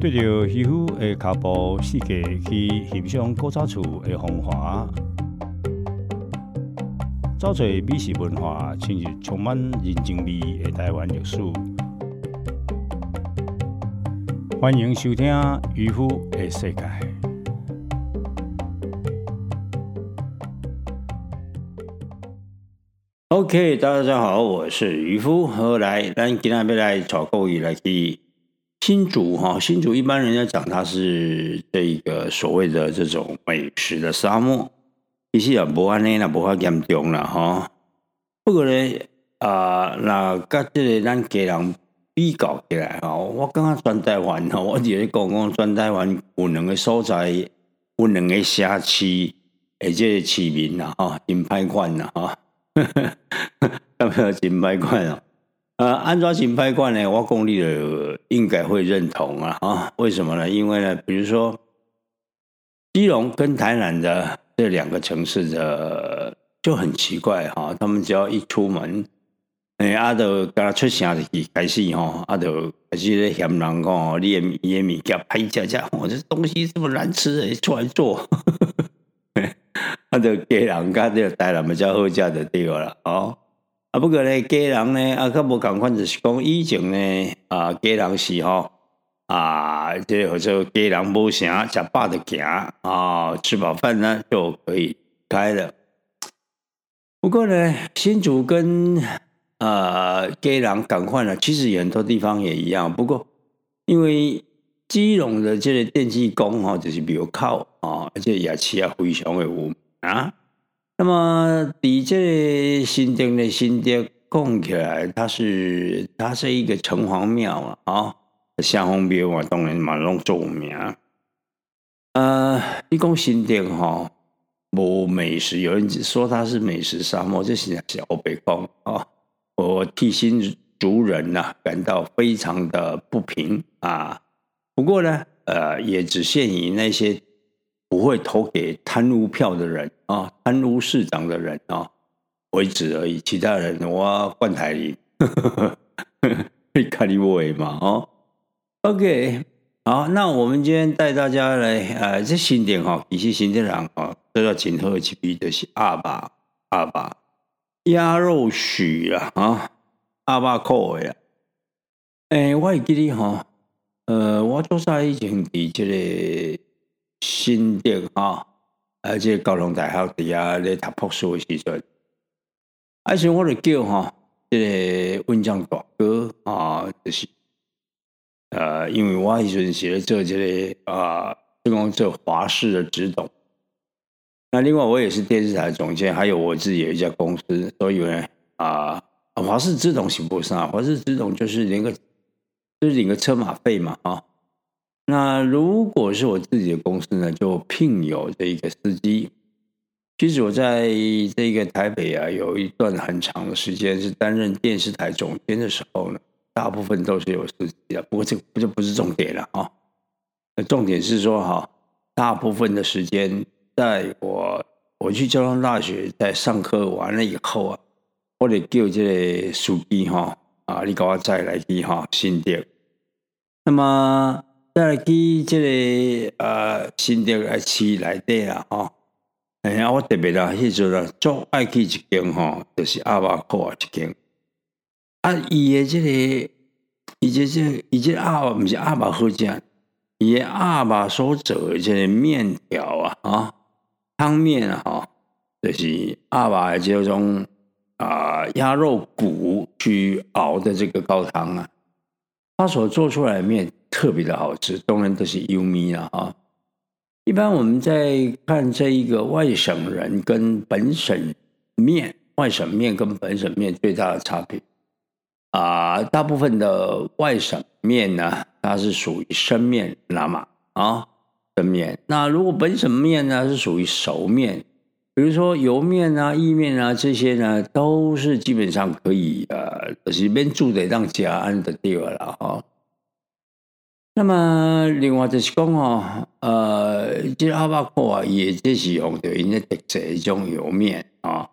对着渔夫的脚步世界去欣赏古早厝的风华，找找美食文化，进入充满人情味的台湾历史。欢迎收听《渔夫的世界》。OK，大家好，我是渔夫。后来，咱今天要来找各位来去新竹哈。新竹一般人家讲它是这个所谓的这种美食的沙漠，其实也无安尼啦，无法严重啦哈。不过呢，啊，那跟这个咱家人比较起来哈，我感觉转台湾哈，我直接讲讲全台湾有两个所在，有两个城市，而且市民啦哈，真歹管啦哈。要不要金牌冠啊？呃，安装金牌冠呢？我功力的应该会认同啊！啊，为什么呢？因为呢，比如说，基隆跟台南的这两个城市的就很奇怪哈，他们只要一出门，哎，阿都刚他出城就开始哈，阿都开始在嫌人讲，你的你的米给拍价价，我这东西这么难吃，出来做。啊，就家人家这个台南比较好食就对啦，哦，啊，不过呢，家人呢，啊，较无共款就是讲以前呢，啊，家人是吼，啊，这或者家人无啥食饱就行，啊，吃饱饭呢就可以开了。不过呢，新竹跟呃家人共款了，其实很多地方也一样。不过因为基隆的这个电气工哈，就是比较靠啊，而且也气也非常的有。啊，那么比这新店的新店供起来，它是它是一个城隍庙啊，啊，香红庙啊，当然嘛拢著名。呃，一共新店哈，无美食，有人说它是美食沙漠，这是小北方啊，我替新族人呐感到非常的不平啊。不过呢，呃，也只限于那些。不会投给贪污票的人啊，贪污市长的人啊为止而已。其他人我换台里，看你位嘛哦。OK，好，那我们今天带大家来呃，这新店哈，一些新店人啊，都要请喝几杯的是阿爸阿爸鸭肉许啊啊，阿爸口味啊。哎，我记得哈，呃，我做在以前伫这个。新店哈，而且高雄大学底下咧读博士的时阵，而且我的叫哈，这个温江大哥啊，就是呃，因为我以前是咧做这个啊，这个做华视的指导。那另外我也是电视台总监，还有我自己有一家公司，所以呢啊，华视自动行不上，华视自动就是领个就是领个车马费嘛啊。那如果是我自己的公司呢，就聘有这一个司机。其实我在这个台北啊，有一段很长的时间是担任电视台总监的时候呢，大部分都是有司机的。不过这不就不是重点了啊？重点是说哈，大部分的时间，在我我去交通大学在上课完了以后啊，我得叫这个司机哈啊，你给我再来一哈新店。那么。在去这个呃新店来市内底啊，吼，哎呀，我特别啦，迄阵啊，最爱去一间吼，就是阿爸苦啊一间。啊，伊的这个，伊这这，伊这阿爸不是阿爸好食，伊的阿爸所做的这个面条啊，啊，汤面啊，就是阿爸的这种啊鸭肉骨去熬的这个高汤啊，他所做出来的面。特别的好吃，当然都是优米了啊。一般我们在看这一个外省人跟本省面，外省面跟本省面最大的差别啊，大部分的外省面呢，它是属于生面，那么啊生面。那如果本省面呢，是属于熟面，比如说油面啊、意面啊这些呢，都是基本上可以呃，就是边住的让家安的地方了啊。那么，另外就是讲哦，呃，这阿巴库啊，也就是用的因为特色一种油面啊。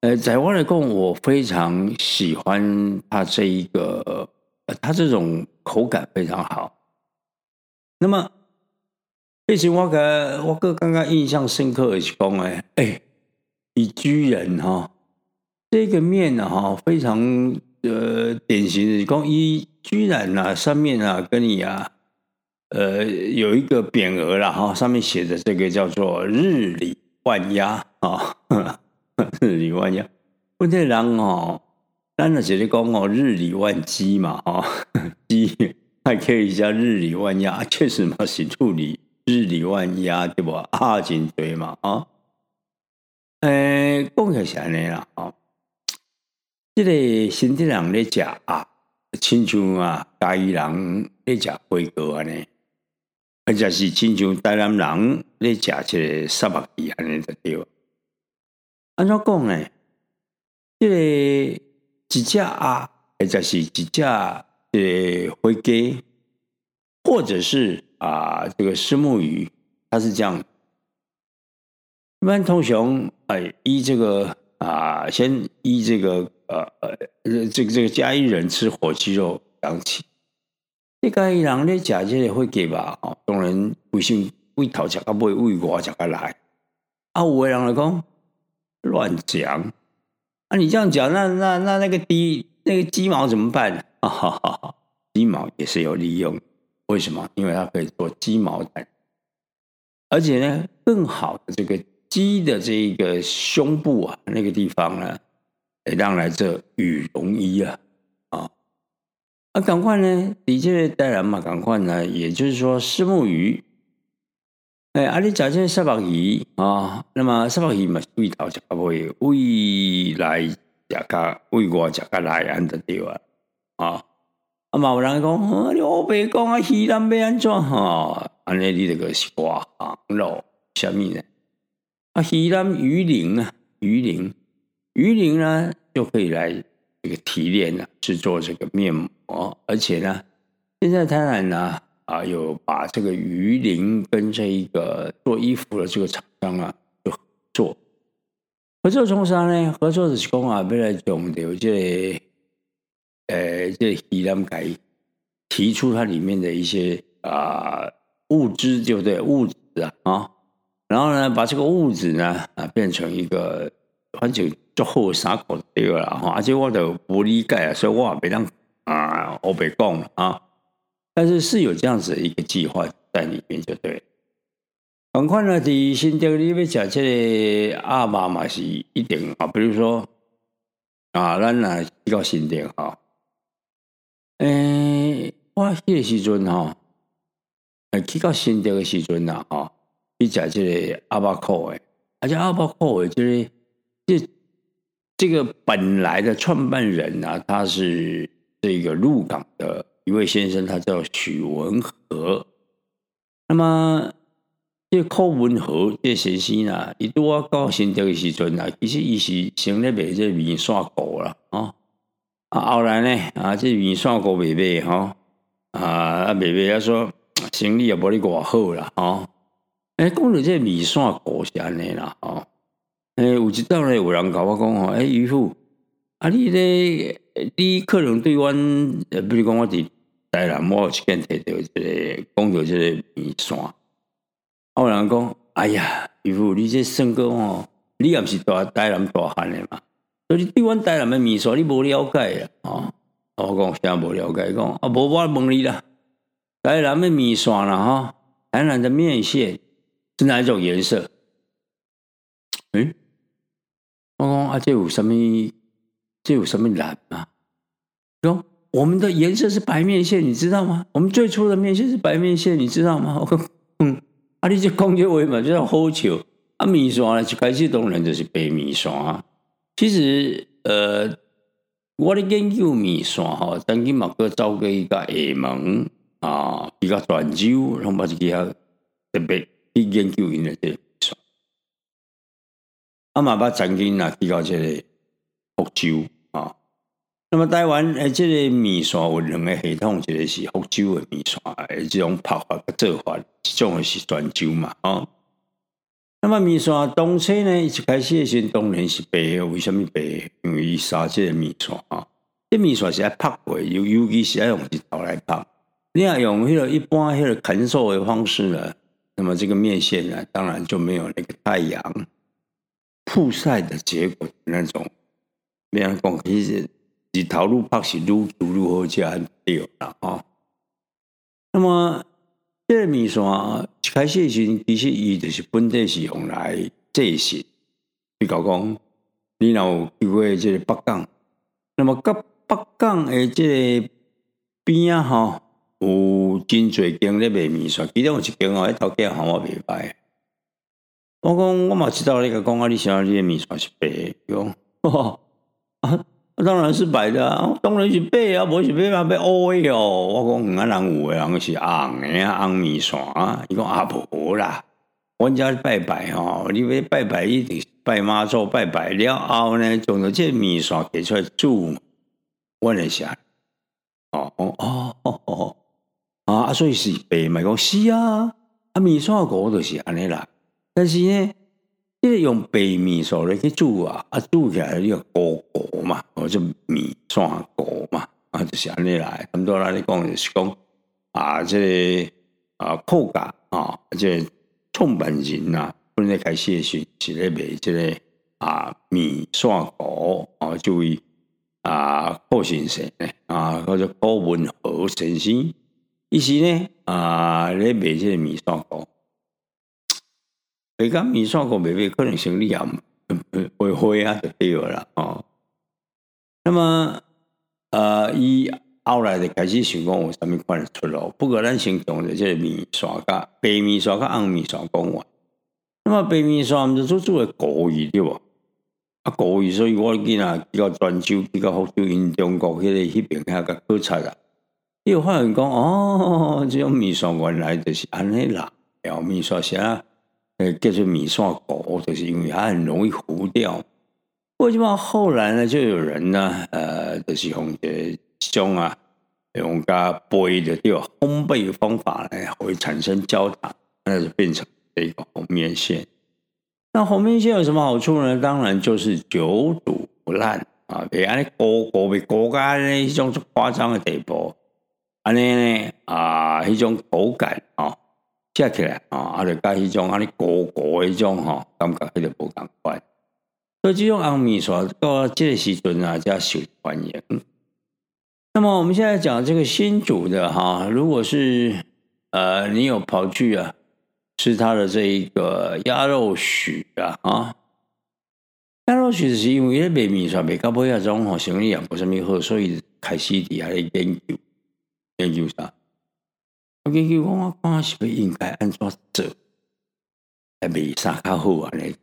呃，在我来讲，我非常喜欢它这一个，呃它这种口感非常好。那么，而且我个我个刚刚印象深刻的是讲哎哎，你居然哈这个面呢哈非常呃典型的讲一居然啊上面啊跟你啊呃有一个匾额了哈，上面写的这个叫做日理万压啊，日理万压，问题人哦。咱那就是讲哦，日理万机嘛，哦，机还可以叫日理万压，确实嘛是处理日理万压，对不？啊，真对嘛，啊，诶，讲起是安尼啦，哦，这个新地人咧食啊，亲像啊，嘉义人咧食火锅安尼，或者是亲像台南人咧食这个沙白鱼安尼就对。安怎讲呢？这个。一只啊，或者是一只呃灰鸡，或者是啊这个石目鱼，它是这样。一般通常哎依这个啊，先依这个呃呃这个这个嘉义人吃火鸡肉讲起。这嘉义人咧食这个灰鸡吧，哦，当然为什为头食啊，尾为外食啊来。啊，有个人来讲乱讲。啊你这样讲，那那那那个鸡那个鸡毛怎么办？哈哈哈，鸡毛也是有利用，为什么？因为它可以做鸡毛毡，而且呢，更好的这个鸡的这个胸部啊，那个地方呢，让来这羽绒衣啊，啊，啊，赶快呢，的确带来嘛，赶快呢，也就是说，石目鱼。哎，阿你假设沙白鱼啊，那么沙白鱼嘛，味道就不会未来食个为我食个来安的对啊，啊，啊嘛有人讲，啊你乌白讲啊，鱼腩要安怎哈？安尼你这个是挂行咯，什么呢？啊，鱼腩鱼鳞啊，鱼鳞，鱼鳞呢就可以来这个提炼了，制作这个面膜，而且呢，现在当然呢。啊，有把这个鱼鳞跟这一个做衣服的这个厂商啊，就合作。合作从啥呢？合作的是讲啊，未来讲的这，呃，这鱼鳞改提出它里面的一些啊物质，对不对？物质啊啊，然后呢，把这个物质呢啊变成一个反正做好啥搞对了哈。而且我都不理解啊，所以我也没当啊，我别讲啊。但是是有这样子的一个计划在里面，就对。很快呢，第新店里面讲这个阿妈嘛是一定啊，比如说啊，咱呐去到新店哈，诶，我迄个时阵哈，诶，去到新店的时阵呐哈，去讲这个阿巴扣诶，而且阿巴扣诶，就是这这个本来的创办人呢，他是这个鹿港的。一位先生，他叫许文和。那么，这柯文和这先生呢，伊拄我到新店的时阵啊，其实伊是先咧卖这面线糊啦，啊啊，后来呢，啊，这面线糊卖卖哈，啊，卖卖啊说生意也无哩偌好啦，啊，哎，讲到这面线糊是安尼啦，啊，哎，有一道呢，有人甲我讲吼，哎，渔夫。啊！你咧，你可能对阮，比如讲我伫台南，我有一件摕到一个讲到即个面线，啊，有人讲，哎呀，姨父，你这身高吼，你也毋是大台南大汉的嘛，所以对阮台南的面线你无了解啊？我讲啥无了解？讲啊，无我问你啦，台南的面线啦，哈，台南的面线是哪一种颜色？诶，我讲啊，这有什么？这有什么难吗？说我们的颜色是白面线，你知道吗？我们最初的面线是白面线，你知道吗？嗯，啊，你这讲这话嘛，就叫好笑。啊，面线呢，一开始当然就是白面线啊。其实，呃，我的研究面线哈，曾经嘛，去找过一个厦门啊，一个泉州，然后把这个特别去研究因的这。啊嘛，把曾经啊，去到这个。福州啊，那么台湾诶，这个面线有两个系统，一个是福州的面线，诶，这种拍法做法，这种是泉州嘛啊。那么面线东车呢，一开始的时当然是白，为什么白？因为沙这个面线啊，这面线是要拍过，尤尤其是要用石头来拍。你要用那个一般那个啃瘦的方式呢，那么这个面线呢，当然就没有那个太阳曝晒的结果那种。没人讲，其实日头愈拍是愈煮愈好食对啦哦。那么这个面线一开始时，其实伊就是本地是用来制食。比较讲，你若有去过这个北港，那么甲北港的这个边啊，吼，有真侪间咧卖面线，其中有一间哦，迄头家行我袂歹。我讲我嘛知道你个讲啊，你想要你的面线是白的，用，啊，当然是白的啊，当然是白啊，无是白嘛，白乌的哦。我讲啊，人有的人是红的啊，红面线啊，伊讲啊无啦，阮家拜拜哦，你要拜拜一定拜妈祖拜拜了后呢，从到这面线给出来煮，问一下。哦哦哦哦啊！所以是白咪讲是啊，啊面线糊就是安尼啦。但是呢，这个用白面线来去煮啊，啊煮起来要糊糊嘛，或者米线糊嘛，啊就是安尼来。很多人咧讲就是讲啊，这个啊口感啊，这创办人啊，本来开始是是咧卖这个啊米线糊啊，注意。啊，郭先生呢？啊，或者郭文和先生，伊是呢啊，咧卖这个米线糊。卖讲面线糊卖卖，可能生意也会会啊，就对了啦哦。那么，呃，伊后来就开始想讲有啥物款出路。不过咱先讲的这个面线甲白面线甲红面线讲完。那么白面线毋是做做个故意对无？啊，故意，所以我囡仔比较专注，比较福州因中国迄个迄边遐个考察啦。伊有发现讲，哦，这种面线原来就是安尼啦。然后面线啥，诶，叫做米线糊，就是因为它很容易糊掉。为什么后来呢？就有人呢，呃，就是用这种啊，用个杯的对吧？烘焙方法呢，会产生焦糖，那就变成这个红面线。那红面线有什么好处呢？当然就是久煮不烂啊！别安尼锅锅被锅干呢，一种夸张的地步。安尼呢啊，一种口感啊，吃起来啊，啊，就加一种安尼锅锅一种哈，感觉迄个不共款。所以这种红米线到这个时阵啊，才受欢迎。那么我们现在讲这个新煮的哈，如果是呃，你有跑去啊？吃它的这一个鸭肉许啊啊，鸭肉许是因为咧卖米线卖到尾啊种吼生意也不是么好，所以开始底下咧研究研究啥？我研究讲我看是不应该安怎做，来卖啥较好啊咧？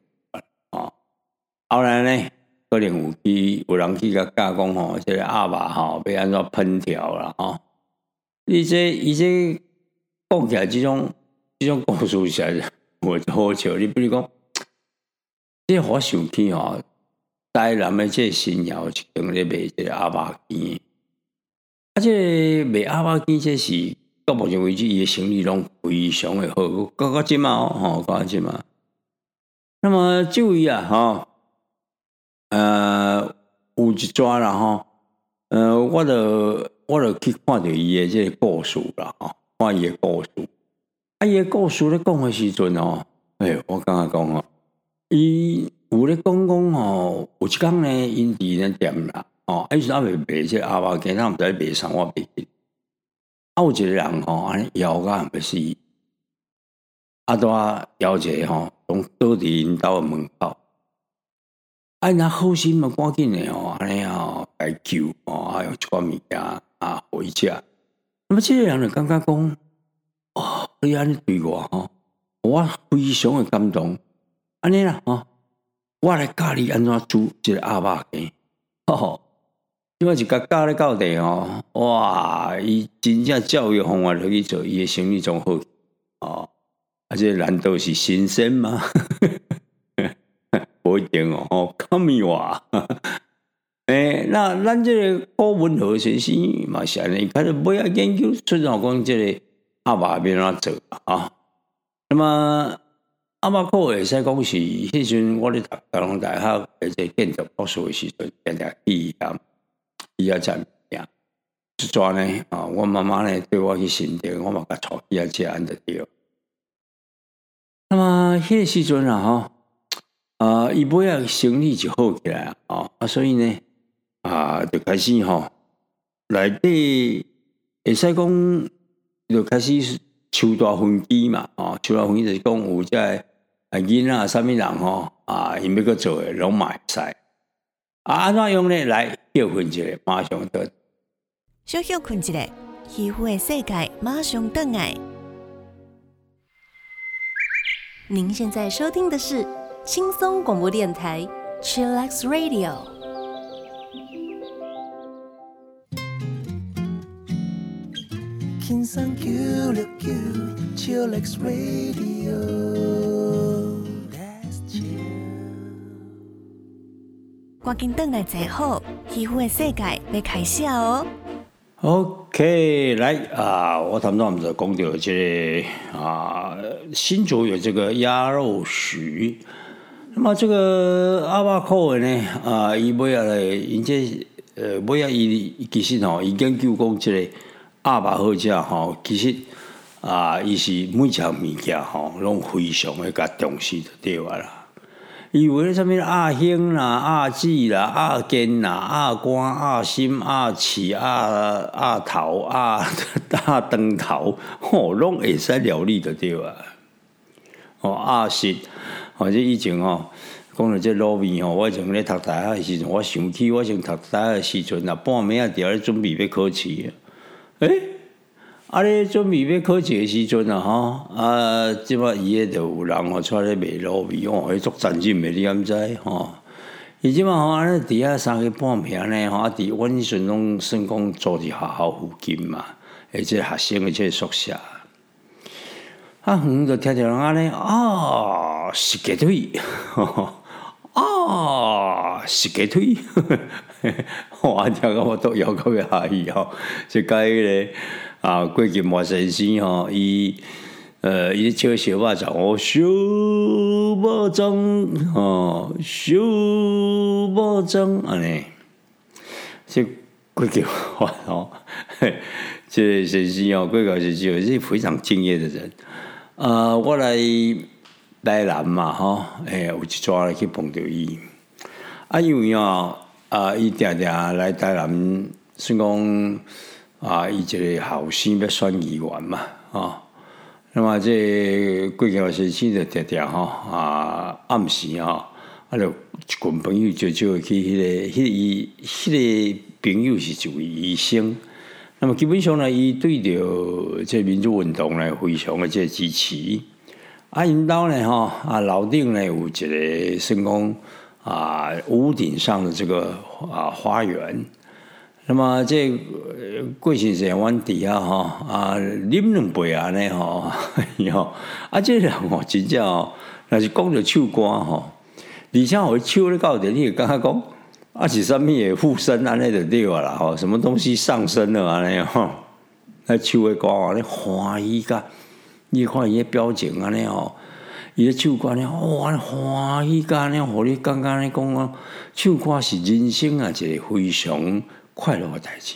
哦，后来呢，可能有去有人去甲加工吼，这个鸭肉吼要安怎烹调啦吼？伊这伊这讲起来这种。这种故事起来，我好笑。你比如讲，这我想起哦，台南的这新谣一间咧卖这阿爸鸡，啊，这卖阿爸鸡这是到目前为止，伊的生意拢非常的好，高高金嘛哦，高高金嘛。那么这位啊，哈，呃，有一抓了哈，呃，我就我就去看到伊的这个故事了哈，看伊的故事。啊！伊故事咧讲诶时阵哦，哎，我刚刚讲哦，伊有咧讲讲吼，有一工呢，因伫咧店啦，哦，伊是阿未卖即阿爸今他毋知卖啥，我卖去。啊，有一个人吼，安尼摇甲要死，啊，拄啊摇者吼，从倒伫因兜诶门口，啊，那好心嘛，赶紧诶吼，安尼哦，来救哦，还有一寡物件啊回家。那么即个人就感觉讲。哦，你安尼对我吼，我非常的感动。安尼啦吼，我来教你安怎煮一个鸭肉羹。吼，因为是甲教咧到地吼，哇，伊真正教育方法落去做，伊的生意仲好。哦，而且难道是新鲜吗？不一定哦，哦，看咪话。诶，那咱这个高文和先生嘛是安尼，开始不要研究出老讲这个。阿爸变怎做啊？那么阿爸可会使讲是，迄阵我咧读高雄大学诶，即建筑博士诶时阵，定定去啊，伊啊怎样？一抓呢啊，我妈妈呢对我去神殿，我嘛甲炒起啊食安得着。那么迄个时阵啊，吼啊，伊尾啊生理就好起来啊，啊，所以呢啊，就开始吼内底会使讲，就开始抽大分机嘛，啊，抽大分机就是讲有只啊囡仔啥物人吼啊，伊要搁做诶，拢嘛会使。啊，安怎用呢？来休困一下，马上得。小休困一下，皮肤的世界马上登来。您现在收听的是轻松广播电台，Chillax Radio。轻松 Q 六 Q Chillax Radio。赶紧等来坐好，皮肤的世界要开始哦。OK，来啊，我他们我们在讲到这个啊，新竹有这个鸭肉许，那么这个阿巴口的呢啊，伊尾下来，因这呃尾下伊其实吼，伊研究讲这个阿巴好食吼，其实啊，伊是每项物件吼，拢非常的甲重视的对话啦。以为什么阿兄啦、阿姊啦、阿坚啦、阿瓜、阿心、阿起、阿阿头、阿大灯头，吼，拢会使料理的对啊。哦，阿实，或者以前哦，讲到这卤味吼，我以前咧读大学的时阵，我想起我以前读大学的时阵，啊，半暝啊，伫咧准备要考试，诶。啊！咧准备要考试的时阵啊，吼啊，即摆伊个就有人吼出来卖卤味哦，迄足战阵的，你敢知吼？伊即摆吼安尼伫遐三个半暝呢，吼！伫阮时阵拢算讲住伫学校附近嘛，而且学生的即宿舍。啊，远就听着人安尼啊，是鸡腿，啊，是鸡腿，我 听个我都要个要下去吼，即个。啊，过去莫先生吼，伊呃，伊唱小巴掌，我小巴掌，吼，小巴掌安尼，这过去话吼，这先生哦，过去是是非常敬业的人。啊，我来台南嘛，吼，哎，有一抓来去碰到伊，啊，因为哦，啊，伊定定来台南，算讲。啊，伊一个后生要选议员嘛，啊，那么这过桥先生就常常吼啊，暗时吼，啊，就一群朋友就就去迄个，迄个迄个朋友是一位医生，那么基本上呢，伊对着这民主运动呢，非常的这支持。啊，因兜呢，吼啊，楼顶呢有一个升讲啊，屋顶上的这个啊花园。那么这过去时阮底下吼啊，啉两杯安尼吼，哟啊，这人吼真正哦，若是讲着唱歌吼，而且我唱咧到底，你感觉讲啊是啥物嘢附身安尼就对啦吼，什么东西上身了安尼吼，那唱的歌安尼欢喜甲，你看伊个表情安尼吼，伊咧唱歌呢，哇，欢喜甲安尼，互你感觉咧讲啊，唱歌是人生啊一个非常。快乐的代志，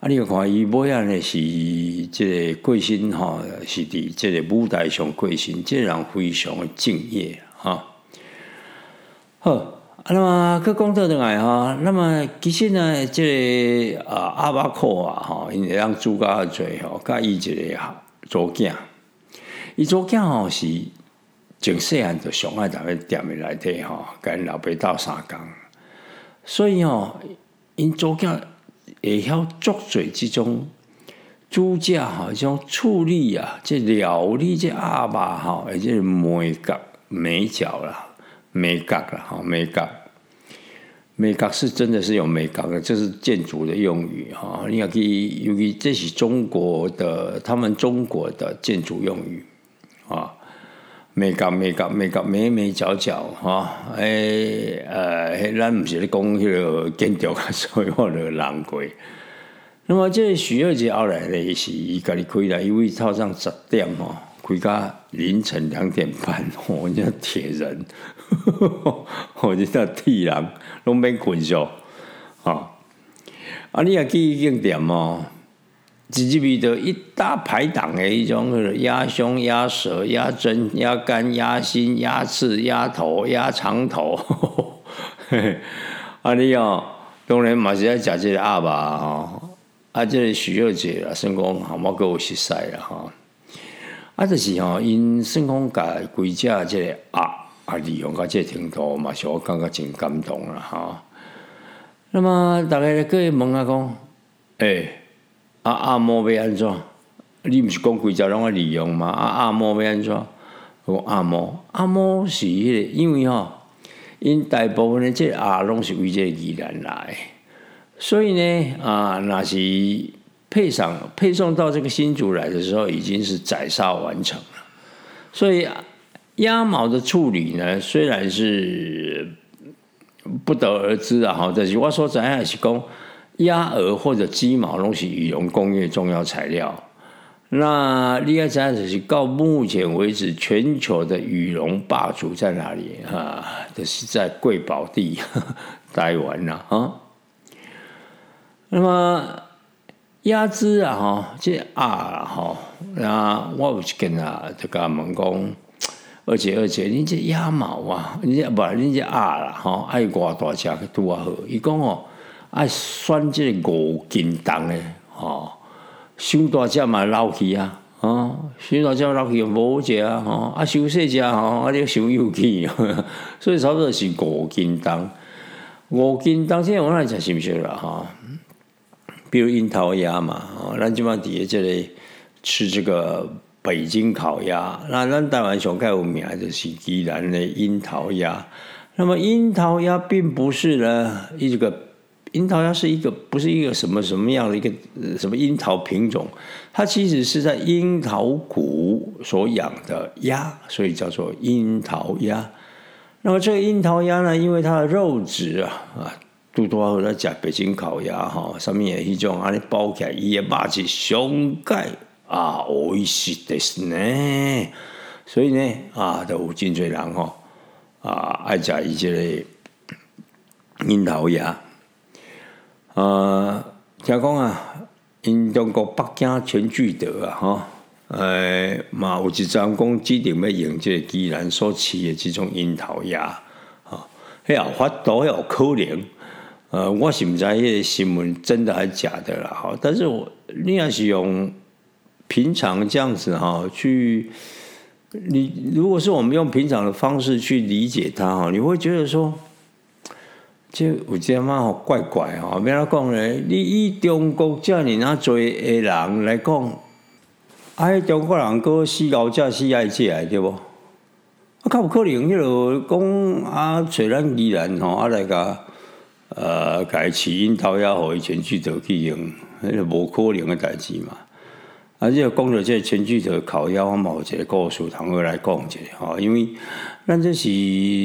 啊！你看伊尾仔呢是即个过身吼，是伫即个舞台上过身，即人非常的敬业哈。好，那么去讲到倒来哈，那么其实呢，即个啊阿巴克啊哈，因为让主角最吼，甲伊一个左囝，伊左囝吼是从细汉就上爱在个店里内底吼，跟老爸斗相共，所以吼。因做囝会晓做嘴即种煮食吼，即种处理啊，即料理即阿爸吼，而且美角美角啦，美角啦，吼美角，美角是真的是有美角的，这是建筑的用语哈。你要去，尤其这是中国的，他们中国的建筑用语啊。美角美角美角美美角角哈，诶呃，咱毋是咧讲迄个建筑，所以我就难过。那么这许二节后来咧是伊家己开啦，因为早上十点哦，开到凌晨两点半，哦，这铁人，哦，这铁人拢免困觉，啊啊，你也去景点哦，直接味的一大排档的一种，鸭胸、鸭舌、鸭胗、鸭肝、鸭心、鸭翅、鸭头、鸭肠头。啊，你哦，当然嘛是爱食这个鸭吧吼。啊，这个许二姐啦，算讲好冇够熟悉啦吼。啊，就是吼，因算讲甲规只这个鸭啊利用到这程度嘛，是我感觉真感动啦吼。那么大家各位问下讲，诶，啊鸭毛要安怎？你毋是讲规只拢爱利用吗？啊鸭毛要安怎？讲鸭毛，鸭毛是迄个，因为吼，因大部分的这啊拢是为这宜兰来。所以呢，啊，那是配上配送到这个新竹来的时候，已经是宰杀完成了。所以鸭毛的处理呢，虽然是不得而知啊，哈，但是我说咱还是讲鸭鹅或者鸡毛东西羽绒工业重要材料。那厉害在就是到目前为止，全球的羽绒霸主在哪里啊？就是在贵宝地待完了，啊。那么鸭子啊，哈，这鸭啊，哈，那我有去跟啊，这个问讲，而且而且，你这鸭毛啊，你这不，你这鸭啦，哈，爱偌大只去拄啊好。伊讲哦，爱选这五斤重的，哦，伤大只嘛老气啊，啊，伤大只老气无只啊，吼，啊，伤细只吼，啊，你伤有气，所以差不多是五斤重，五斤重，现在我来食是不是啦，哈？比如樱桃鸭嘛，哦，咱即满伫这里吃这个北京烤鸭，那咱台湾上盖有名就是宜兰的樱桃鸭。那么樱桃鸭并不是呢，一个樱桃鸭是一个不是一个什么什么样的一个什么樱桃品种，它其实是在樱桃谷所养的鸭，所以叫做樱桃鸭。那么这个樱桃鸭呢，因为它的肉质啊啊。拄多好咧食北京烤鸭吼，上面诶迄种安尼包起来，伊诶肉质上盖啊，おいしいですね。所以呢啊，都有真侪人吼啊爱食伊即个樱桃鸭。 啊，听讲啊，因中国北京全聚德啊，吼，诶嘛有一张讲指定要用即个既然所饲诶即种樱桃鸭，啊，迄啊发多有可能。呃，我是不知迄个新闻真的还是假的啦，哈。但是我你要是用平常这样子哈去，你如果是我们用平常的方式去理解它哈，你会觉得说，这我觉得蛮好怪怪哈。别人讲咧，你以中国遮尔那做的人来讲，哎，中国人个死高价死爱食对不？啊，较不可能？迄个讲啊，虽然依然吼啊来个。呃，改起因桃鸭和全聚德去用，迄个无可能的代志嘛。啊，这个讲到这全聚德烤鸭，我某一个故事同我来讲一下吼，因为咱这是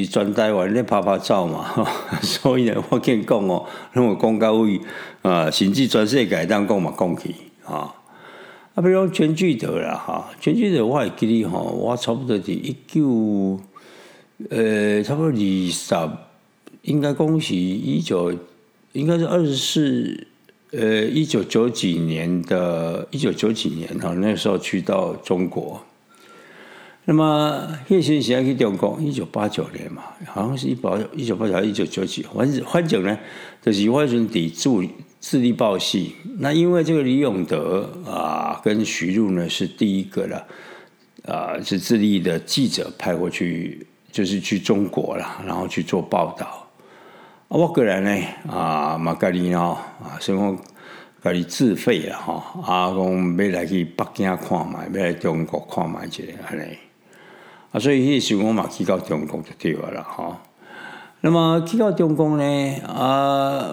全台湾咧拍拍照嘛，所以呢，我跟你讲哦，那我讲到位啊，甚至全世界当讲嘛讲起啊。啊，比如全聚德啦哈，全聚德我还记得吼，我差不多是一九呃，差不多二十。应该恭喜一九，应该是二十四，呃，一九九几年的，一九九几年哈，那时候去到中国。那么叶先生去中国，一九八九年嘛，好像是一八一九八九一九九几，反正反正呢，就是外孙抵住智力报系。那因为这个李永德啊，跟徐璐呢是第一个了，啊，是智利的记者派过去，就是去中国了，然后去做报道。啊我个人呢，啊，马格里哦，啊，所以讲家己自费啊，哈，啊，讲要来去北京看卖，要来中国看卖一下安尼，啊，所以迄时我嘛去到中国就对了哈。那么去到中国呢，啊，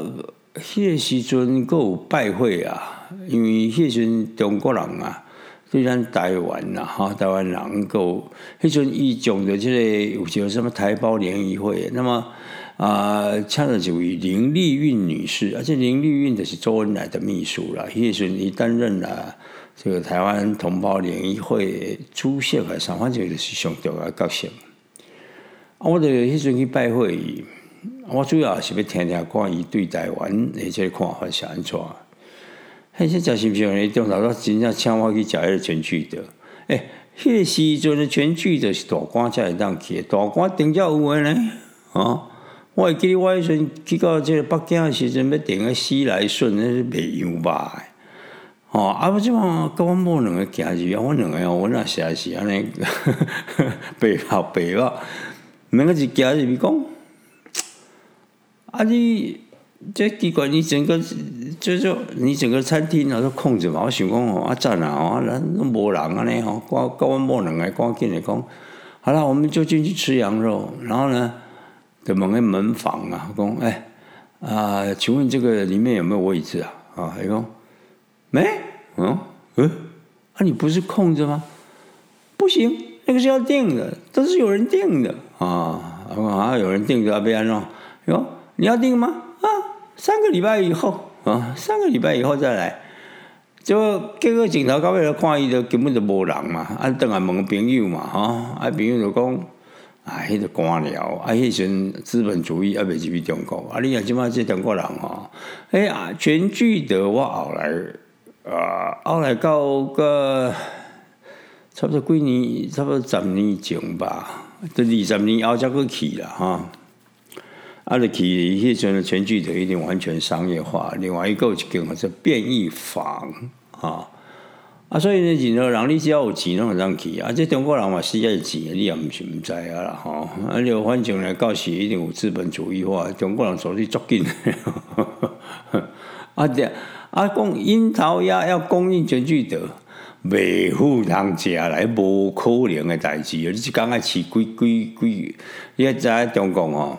迄个时阵佫有拜会啊，因为迄时阵中国人啊，虽然台湾呐，哈，台湾人够，迄阵伊种的这个有叫什么台胞联谊会，那么。啊，请了这位林丽韵女士，而且林丽韵的是周恩来的秘书了，也是你担任了这个台湾同胞联谊会主席还是反正就是上重要的角色。啊，我哋迄阵去拜会，我主要是要听听看伊对台湾的这个看法是安怎。迄些食是毋是用迄中头都真正请我去食迄个全聚德？诶，迄个时阵的全聚德是大官才会当去，大官顶较有诶呢，哦。我会记得我迄阵去到即个北京的时阵，要订个西来顺，那是袂样吧？哦，啊，我即嘛甲我某两个行入，我两个哦，我那实在是安尼，白跑白跑，两个是行入去讲，啊你这奇怪，你整个就是你整个餐厅啊都空着嘛？我想讲哦，啊赞啊，啊人都无人安尼吼，我甲我某两个赶紧来讲，好了，我们就进去吃羊肉，然后呢？就问个门房啊，讲哎啊，请问这个里面有没有位置啊？啊，伊讲没，嗯嗯，啊，你不是空着吗？不行，那个是要订的，都是有人订的啊。啊，有人订着，别安弄。哟，你要订吗？啊，三个礼拜以后啊，三个礼拜以后再来。就结果镜头到尾来看，伊就根本就无人嘛。啊，等下问朋友嘛，哈，啊，朋友就讲。啊，迄个官僚，啊，迄阵资本主义啊未入去中国，啊，你啊，即摆即中国人吼，哎呀，全聚德我后来，啊，后来到个差不多几年，差不多十年前吧，都二十年后才去去啦，哈，啊，就去迄阵全聚德已经完全商业化，另外一個一間叫做便宜坊，啊。啊，所以呢，任何人你只要有钱，拢会当去啊。即中国人嘛，需要钱，你也毋是毋知啊啦，吼。啊，就反正呢，到时一定有资本主义化，中国人做啲足緊。啊，对啊，講櫻桃鴨要供应全聚德，未付人食来，无可能嘅代志。你即講愛飼幾幾幾？你喺在中国吼，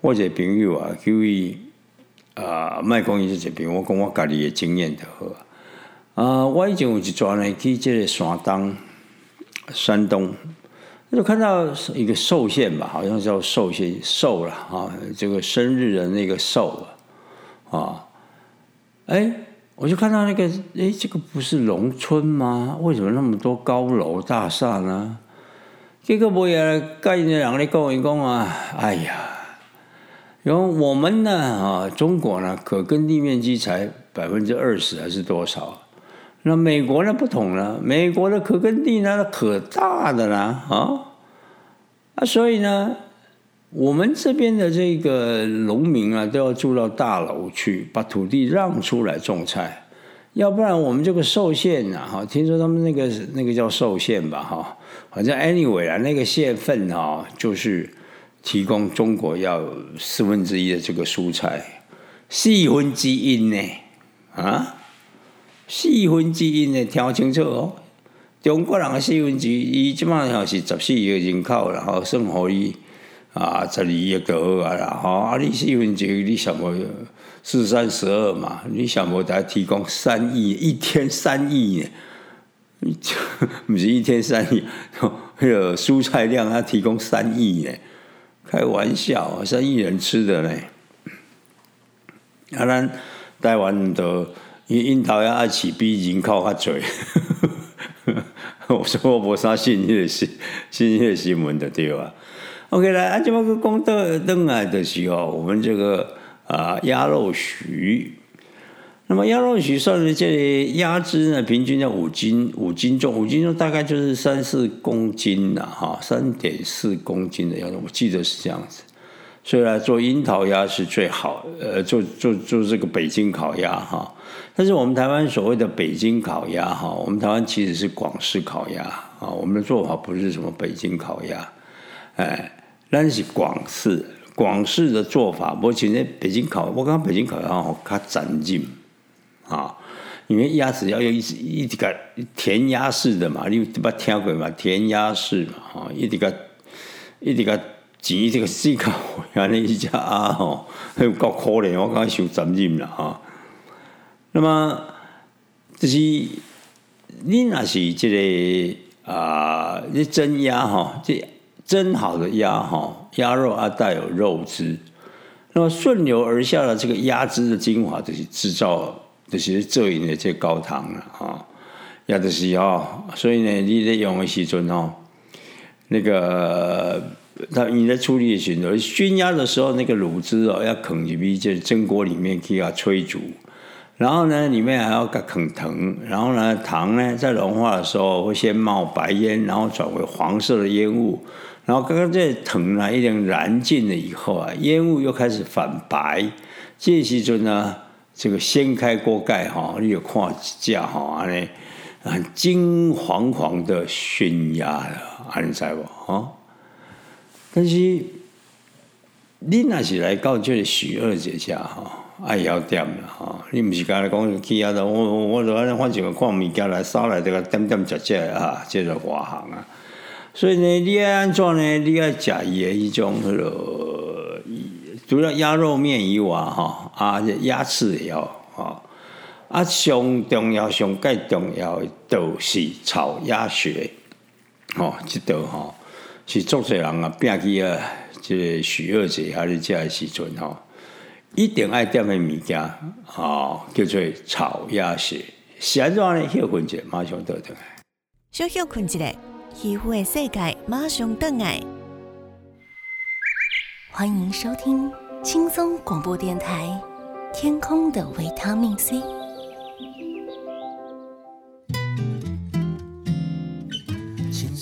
我一个朋友啊，叫伊啊，莫講伊是一個朋友，我讲我家己嘅經驗就好。啊我以前有一轉呢去這個山东，山東，就看到一个寿县吧，好像叫寿县寿了啊，这个生日的那个寿啊啊，哎，我就看到那个，哎，这个不是农村吗？为什么那么多高楼大厦呢？这个我也跟人兩個人講一讲啊，哎呀，然后我们呢啊，中国呢可耕地面积才百分之二十还是多少？那美国呢不同了，美国的可耕地呢可大的啦啊。啊，所以呢，我们这边的这个农民啊，都要住到大楼去，把土地让出来种菜，要不然我們這個壽縣啊，哈，听说他们那个那个叫壽縣吧，哈，反正 anyway 啊，那个县份啊，就是提供中国要四分之一的这个蔬菜，四分之一呢，啊。四分之一呢，听清楚哦！中国人的四分之一，即馬像是十四亿人口，然后算可以啊，十二億就好啊啦！吼，啊，你四分之一，你想无四三十二嘛？你想無得提供三亿，一天三亿呢？唔是一天三亿，迄個蔬菜量要提供三亿呢？开玩笑，三亿人吃的呢？啊，咱台湾的。因櫻桃要愛起比人口較濟，我说我無啥信迄個新新迄個新闻的对吧？OK 来，啊，這麼個講到登來的时候，我们这个啊鸭肉許，那么鸭肉許算是這裡鴨汁呢，平均要五斤五斤重，五斤重大概就是三四公斤啦，哈，三点四公斤的樣子，我记得是这样子。所以來做樱桃鸭是最好，呃，做做做这个北京烤鸭哈。但是我们台湾所谓的北京烤鸭哈，我们台湾其实是广式烤鸭啊。我们的做法不是什么北京烤鸭，哎，那是广式广式的做法。不過其實北京烤，我講北京烤鸭哦，較斬勁啊，因为鸭子要用一一啲個填鸭式的嘛，你不聽過嘛？填鸭式嘛，哈，一啲個一啲個。钱这个世界，原来一家鸭吼，还有 够可怜，我感觉想残忍啦吼。那么，这是你若是即、个啊，你蒸鸭吼，这蒸好的鸭吼，鸭肉啊带有肉汁，那么顺流而下的这个鸭汁的精华，就是制造，这是做饮的这高汤了吼。也就是吼，所以呢，你在用的时阵吼，那个。他你在处理的时候，熏鸭的时候，那个卤汁哦，要啃进去这蒸锅里面给它催煮，然后呢，里面还要啃藤，然后呢，糖呢在融化的时候会先冒白烟，然后转为黄色的烟雾，然后刚刚这藤呢一点燃尽了以后啊，烟雾又开始反白，这时阵呢，这个掀开锅盖哈，你有看架哈，安很金黄黄的熏鸭了，安在不哈？但是，你那是来到这许二姐家哈，爱要点了哈。你不是刚才讲去啊？我我我反正看物件来烧来这个点点食食啊，这个华行啊。所以呢，你要安怎呢？你要食伊的迄种那个，除了鸭肉面以外哈，啊，鸭翅也要吼。啊，上重要、上盖重要的都是炒鸭血，哦，即道哈。是做些人啊，变去啊，即许二姐还是这时阵吼，一定爱点的物件哦，叫做炒鸭血。安怎呢？休困者马上倒转来。小休困一下，皮肤的世界马上倒来。欢迎收听轻松广播电台《天空的维他命 C》。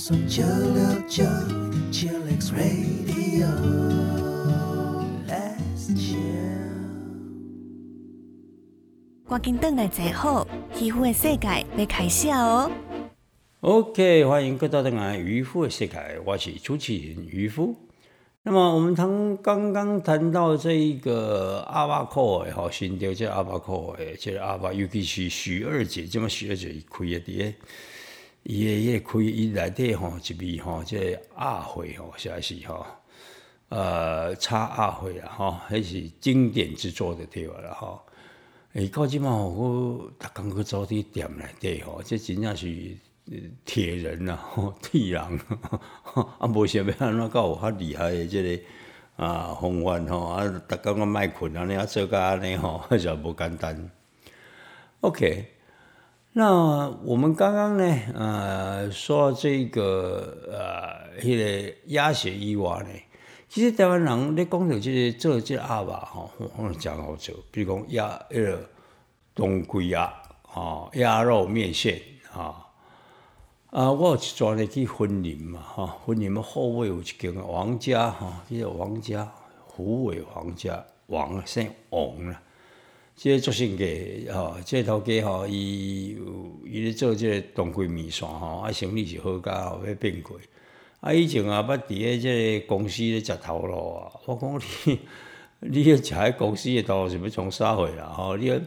九六九 Chillax Radio Let's chill 赶紧等来坐好，渔夫的世界要开始哦。OK，欢迎各位登来渔夫的世界，我是主持人渔夫。那么我们谈刚刚谈到这一个阿巴克的哈，新调这阿巴克的，这阿巴，尤其是徐二姐，这么徐二姐开一点。伊诶，伊开伊内底吼，一味吼，即个鸭血吼，实在是吼，呃，炒鸭血啊，吼，迄是经典之作的对啦，吼。诶，到即嘛，我逐工去走啲店内底吼，即真正是铁人呐，吼，铁人，啊，无想要安怎搞有较厉害诶，即个啊方法吼，啊，逐工个卖困安尼啊，做甲安尼吼，就无简单。OK。那我们刚刚呢，呃，说这个呃，迄个鸭血以外呢，其实台湾人咧讲到这个做这鸭吧，吼，我讲好做，比如讲鸭迄个冬龟鸭，啊，鸭肉面线，啊，啊，我有一转咧去婚礼嘛，哈，婚礼嘛后尾有一间王家，哈，叫做王家，虎尾王家，王姓王啦。即个性格吼，即个头家吼，伊伊咧做即个当归面线吼，啊生意是好甲吼，要变贵。啊以前啊，捌伫咧即个公司咧食头路啊，我讲你，你咧食迄公司诶头路是要从啥货啦？吼，你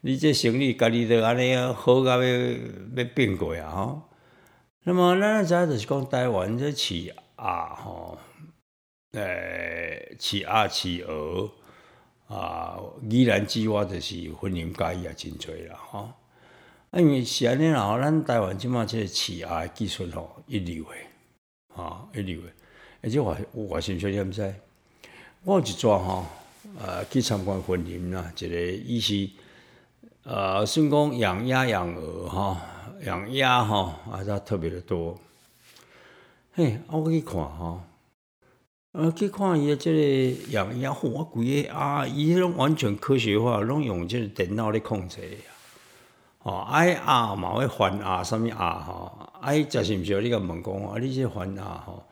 你这生意家己都安尼啊，好甲要要变贵啊！吼。那么咱知就是讲台湾这饲鸭吼，诶，饲鸭饲鹅。啊，依然之外就是婚姻介意也真多啦，吼。因为是安尼啦，咱台湾即马即个饲鸭技术吼一流诶，啊一流诶。而且我我先说你毋知，我有一抓吼，呃，去参观婚姻啦，一个伊是呃，算讲养鸭养鹅吼，养鸭吼，啊，它特别的多。嘿，我去看吼。呃，去看伊个即个养鸭，我规个啊，伊迄种完全科学化，拢用即个电脑咧控制呀。哦，爱鸭嘛会翻鸭，啥物鸭吼？爱食是毋是？你甲问讲，啊，你这翻鸭吼，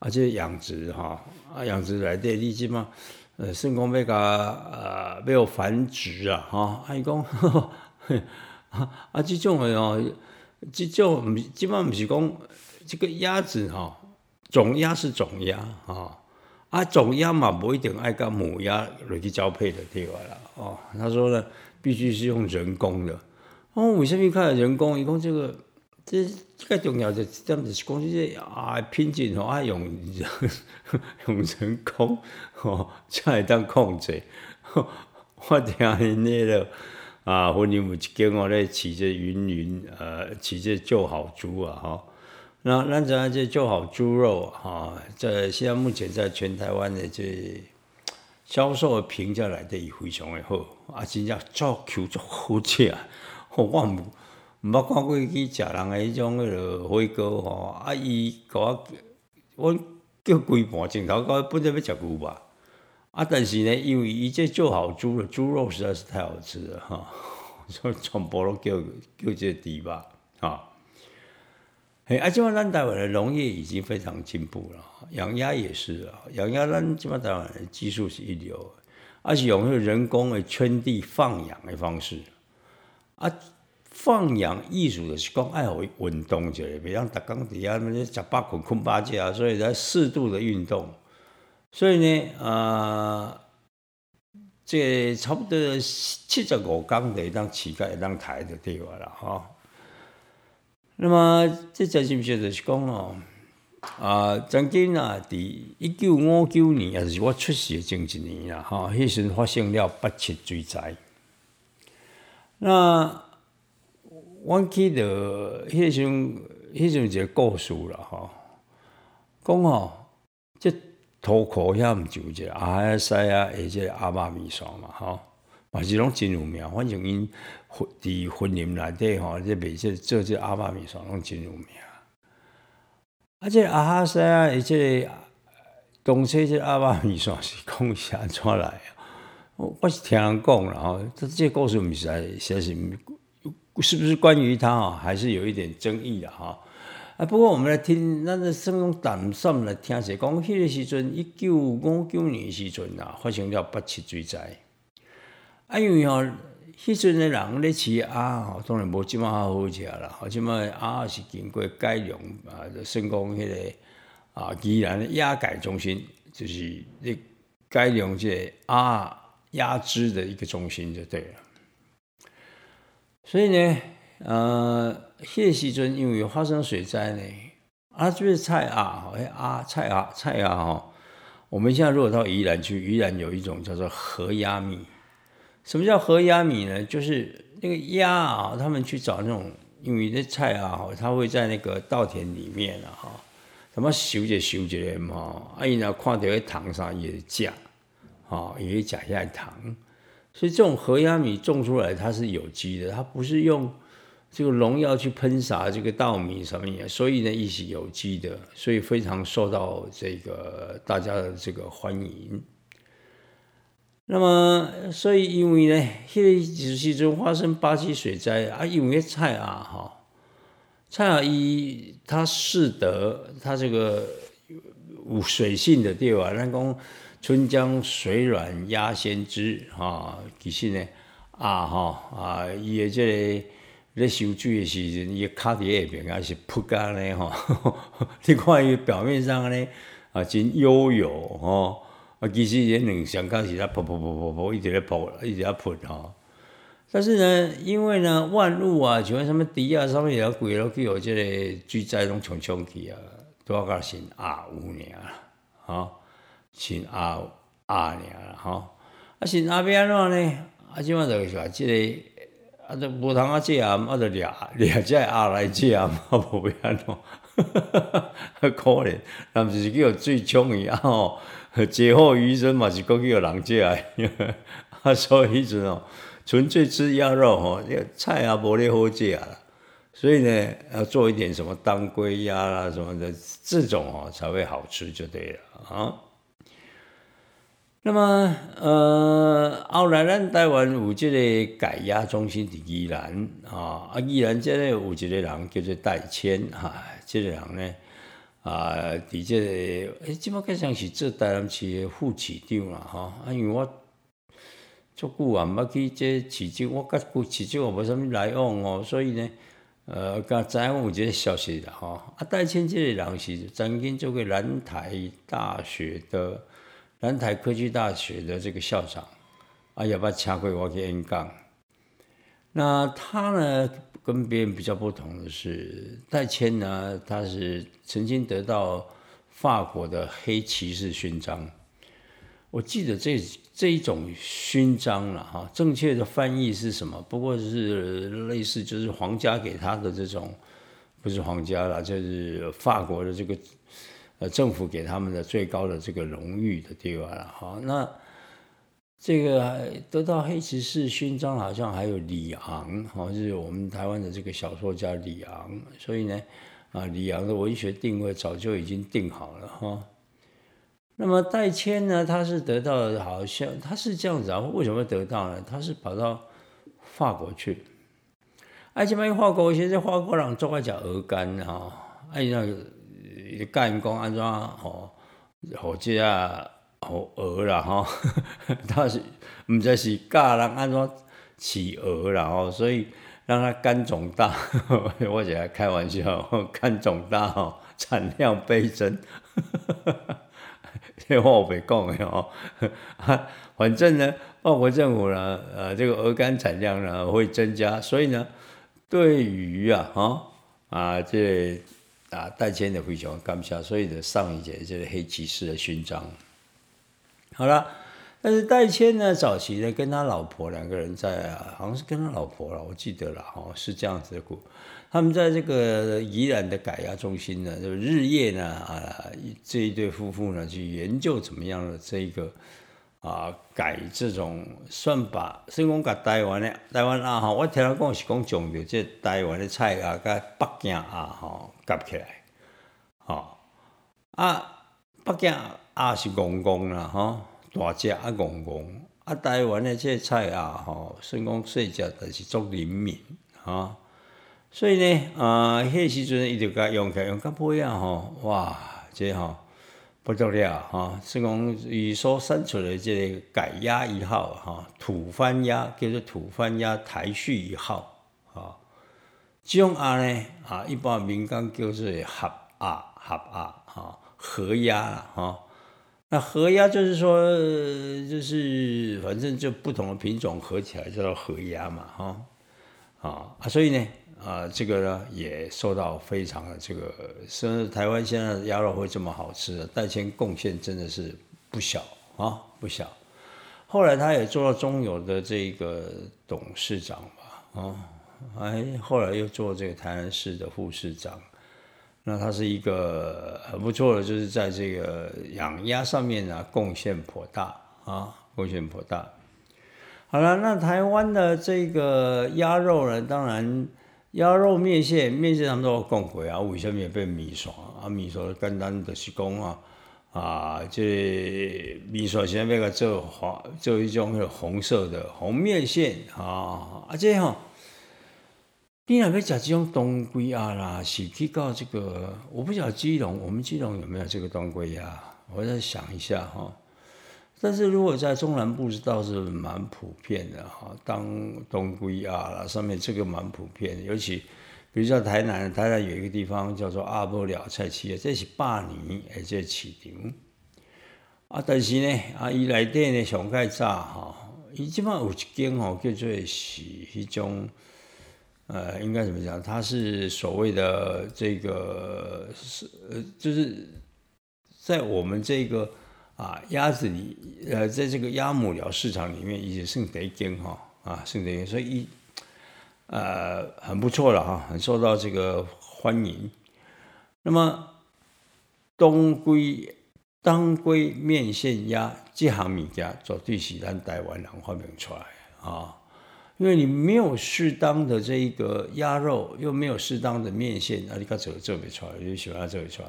啊，即个养殖吼，啊，养殖内底你即嘛，呃，算讲要甲呃要繁殖啊，吼，啊，伊讲，啊，即种诶哦，即种毋即嘛毋是讲即个鸭子吼，种鸭是种鸭吼。啊，种鸭嘛不一定爱跟母鸭来去交配的，对吧啦？哦，他说呢，必须是用人工的。哦，为什么看人工？伊讲这个，这这个重要的，这样子是讲这些啊，品种吼爱用人 用人工哦，才会当控制。我听因那个啊，婚姻有一间我咧饲这云云呃，饲这旧好猪啊，哈。那那怎样就做好猪肉哈？在现在目前在全台湾的这销售的评价来的也非常的好，啊，真正做 Q 做好吃啊！我毋毋捌看过去食人的迄种迄个火锅吼，啊伊甲我，我叫规盘镜头高，本来要食牛吧。啊，但是呢，因为伊这做好猪肉，猪肉实在是太好吃了哈，所以全部都叫叫这猪吧，哈。嘿，啊，即嘛咱台湾的农业已经非常进步了，养鸭也是啊，养鸭咱即嘛台湾的技术是一流，而且用人工的圈地放养的方式，啊。放养艺术的是讲爱好运动者，别让打工底下那些食饱困困饱觉，所以在适度的运动。所以呢，呃，这差不多七十五缸的当乞丐当抬的对话了哈。那么这真是不就是讲咯？啊，曾经啊，伫一九五九年也是我出世的前一年啦，哈，迄时发生了八七水灾。那我记得迄阵，迄阵一个故事啦，吼，讲吼，这土库遐毋就一个阿西啊，或者阿妈咪线嘛，吼，嘛是拢真有名。反正因伫婚姻内底吼，这卖这做这阿妈咪线拢真有名。啊，这阿哈西啊，或者东西这阿妈咪线是讲是安怎来啊？我是听人讲啦，吼，这这故事毋是实在是。是不是关于他啊？还是有一点争议的哈。啊，不过我们来听，那个生用胆上来听者讲，迄个时阵一九五九年时阵啊，发生了八七水灾。啊，因为，迄阵的人咧饲鸭吼，当然无即么好食啦。即么鸭是经过改良啊，成功迄个啊，宜兰的鸭改中心，就是咧改良这鸭鸭汁的一个中心就对了。所以呢，呃，迄时阵因为发生水灾呢，啊，就是菜啊，哎啊，菜啊，菜啊，哈，我们现在如果到宜兰去，宜兰有一种叫做河鸭米。什么叫河鸭米呢？就是那个鸭啊，他们去找那种，因为那菜啊，它会在那个稻田里面啊，哈，什么收着收着嘛，啊，伊若看到喺糖上也食，哈，也食下糖。所以这种河鸭米种出来，它是有机的，它不是用这个农药去喷洒这个稻米什么的，所以呢，也是有机的，所以非常受到这个大家的这个欢迎。那么，所以因为呢，现在其中发生巴西水灾啊，因为菜啊，哈，菜啊，伊它适得它这个有水性的地方，那讲。春江水暖鸭先知，哈，其实呢，啊，哈，啊，伊的这个咧收水的时阵，伊卡伫下边，还是扑干咧，哈，你看伊表面上咧，啊，真悠悠，哈，啊，其实也两相开始在扑扑扑扑扑，一直在扑，一直在扑，哈。但是呢，因为呢，万物啊，像什么地啊，上面也鬼了，去有这个水灾拢冲冲去啊，都要搞成啊五年啊，哈。新阿阿尔啦，吼，啊新阿变安怎呢？啊即马就是话，即个啊都无通啊借啊，啊就掠掠只阿来借啊，啊无要安怎？可怜，但是叫最穷伊啊吼，劫后余生嘛是讲叫人借 啊，啊所以迄阵哦，纯粹吃鸭肉吼，菜啊无咧好借啊，所以呢要做一点什么当归鸭啦什么的，这种哦才会好吃就对了啊。那么，呃，后来咱台湾有这个改压中心伫宜兰啊，啊，宜兰这个有一个人叫做戴谦哈，这个人呢，啊，伫这个，诶，即马更像是做台南市的副市长啦，哈，啊，因为我足久啊，毋捌去这市长，我甲古市长也无啥物来往哦，所以呢，呃，甲知影有这个消息啦，哈，啊，戴谦这个人是曾经做过南台大学的。南台科技大学的这个校长，啊，也把请回我去演讲。那他呢，跟别人比较不同的是，戴谦呢，他是曾经得到法国的黑骑士勋章。我记得这这一种勋章了哈，正确的翻译是什么？不过是类似就是皇家给他的这种，不是皇家了，就是法国的这个。呃，政府给他们的最高的这个荣誉的地方了，好，那这个得到黑骑士勋章好像还有李昂，好，是我们台湾的这个小说家李昂，所以呢，啊，李昂的文学定位早就已经定好了哈。那么戴谦呢，他是得到好像他是这样子啊，为什么得到呢？他是跑到法国去，而且嘛，法国现在法国人做个叫鹅肝哈，哎那个干工安怎吼，或者啊，好鹅啦哈，他是唔知是教人安怎饲鹅啦吼，所以让它肝肿大，我只开玩笑，肝肿大吼，产量倍增。这话我没讲的哦，反正呢，法国政府呢，呃，这个鹅肝产量呢会增加，所以呢，对于啊，哈啊，这啊戴谦的非常感谢，所以呢上一节这个黑骑士的勋章。好了，但是戴谦呢，早期呢跟他老婆两个人在啊，好像是跟他老婆了，我记得了，哈，是这样子的故。他们在这个宜兰的改压中心呢，就日夜呢啊，这一对夫妇呢去研究怎么样的这一个啊改这种算法。先讲甲台湾的台湾啊哈，我听他讲是讲讲着这台湾的菜啊甲北京啊哈夹起来，哈啊北京鸭是公公啦哈，大只啊公公啊台湾的这菜鸭哈，先讲细只，但是足灵敏哈。所以呢，啊，迄时阵伊就甲用起用甲尾啊吼，哇，这吼不得了哈！是讲伊所生出的这个改鸭一号哈，土番鸭叫做土番鸭台序一号啊，这种鸭呢啊，一般民间叫做合鸭合鸭哈，合鸭啦哈。那合鸭就是说，就是反正就不同的品种合起来叫做合鸭嘛哈啊，所以呢。啊，这个呢也受到非常的这个，甚至台湾现在的鸭肉会这么好吃，戴谦贡献真的是不小啊，不小。后来他也做了中友的这个董事长吧，啊，哎，后来又做这个台南市的副市长。那他是一个很不错的，就是在这个养鸭上面呢贡献颇大啊，贡献颇大。好了，那台湾的这个鸭肉呢，当然。鸭肉面线，面线他们都讲过啊，为什么变米线啊？米线简单就是讲啊，啊，这米线现在要个做黄，做一种红色的红面线啊，啊这吼，你若要食这种冬龟鸭啦，是去到这个，我不晓得基隆，我们基隆有没有这个冬龟鸭？我再想一下哈。但是如果在中南部是倒是蛮普遍的哈，当冬归鸭啦，上面这个蛮普遍的，尤其比如说台南，台南有一个地方叫做阿波了菜市，这是百年而且市场。啊，但是呢，啊，伊内底呢上盖炸哈，伊即码有一间吼叫做是迄种，呃，应该怎么讲？它是所谓的这个是呃，就是在我们这个。啊，鸭子里，呃，在这个鸭母寮市场里面，已经剩得一间哈，啊，剩得一间，所以一，呃，很不错了哈，很受到这个欢迎。那么，冬归当归面线鸭这行物件，绝对是咱台湾人发明出来啊，因为你没有适当的这一个鸭肉，又没有适当的面线，啊，你看做做不出来，就喜欢做出来。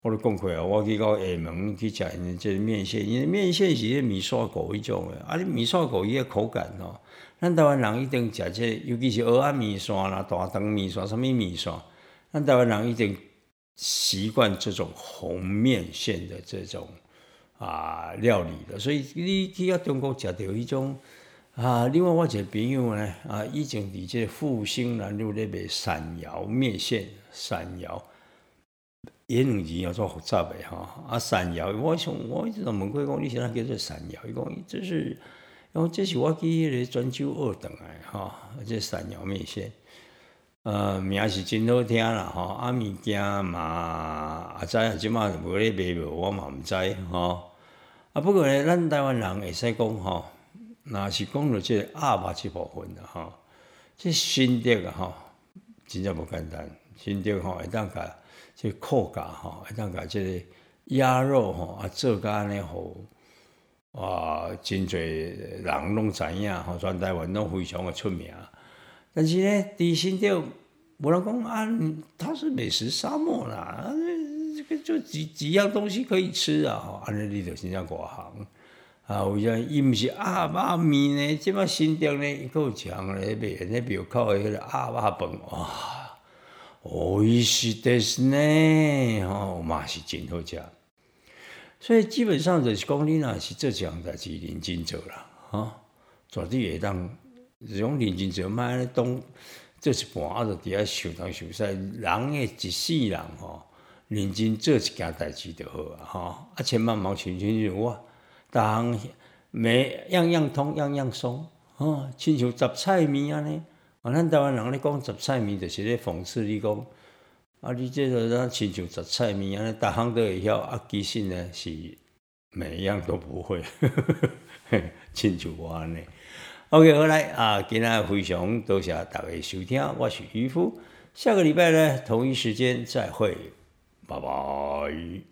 我都讲过啊，我去到厦门去食因这面线，因为面线是迄米线狗一种诶，啊，米线狗伊个口感哦，咱台湾人一定食这，尤其是蚵仔面线啦、大肠面线、什么面线，咱台湾人一定习惯这种红面线的这种啊料理的，所以你去到中国食到迄种啊，另外我一个朋友呢啊，以前伫这复兴南路咧卖陕窑面线，陕窑。两字要做复杂的哈，啊山药，我想我一直都问过讲，你现在叫做山药，伊讲这是，因为这是我去迄个泉州学等来哈，这山药面线，呃，名是真好听啦哈，啊物件嘛，啊知啊，即马无咧卖无，我嘛毋知哈，啊不过咧，咱台湾人会使讲吼，若是讲到这鸭肉这部分的哈，这心得啊哈，真正无简单，心得吼会当甲。这口感吼，一当甲这个鸭肉吼啊做甲安尼好啊，真侪人拢知影吼，全台湾拢非常的出名。但是呢，伫新店无人讲啊，它是美食沙漠啦，这个就几几样东西可以吃啊，安尼你就真正外行啊。为啥伊毋是鸭肉面呢？即摆新店呢，伊够强咧，卖迄庙口诶迄个鸭肉饭哇，おいしいです呢，吼嘛是真好食。所以基本上就是讲，你若是做这样代志，认真做啦，吼，绝对会当这种认真做，莫安尼当做一半啊，就伫遐受当受使。人诶一世人吼，认真做一件代志就好啊，吼，啊千万莫像亲像我， 逐项每样样通，样样松，吼，亲像杂菜面安尼。啊，咱台湾人咧讲杂菜面，就是咧讽刺你讲。啊！你这个咱亲像杂菜面安尼，逐项都会晓，啊，其实呢是每一样都不会，亲像我安尼。OK，好来啊！今仔非常多谢大家收听，我是渔夫，下个礼拜呢同一时间再会，拜拜。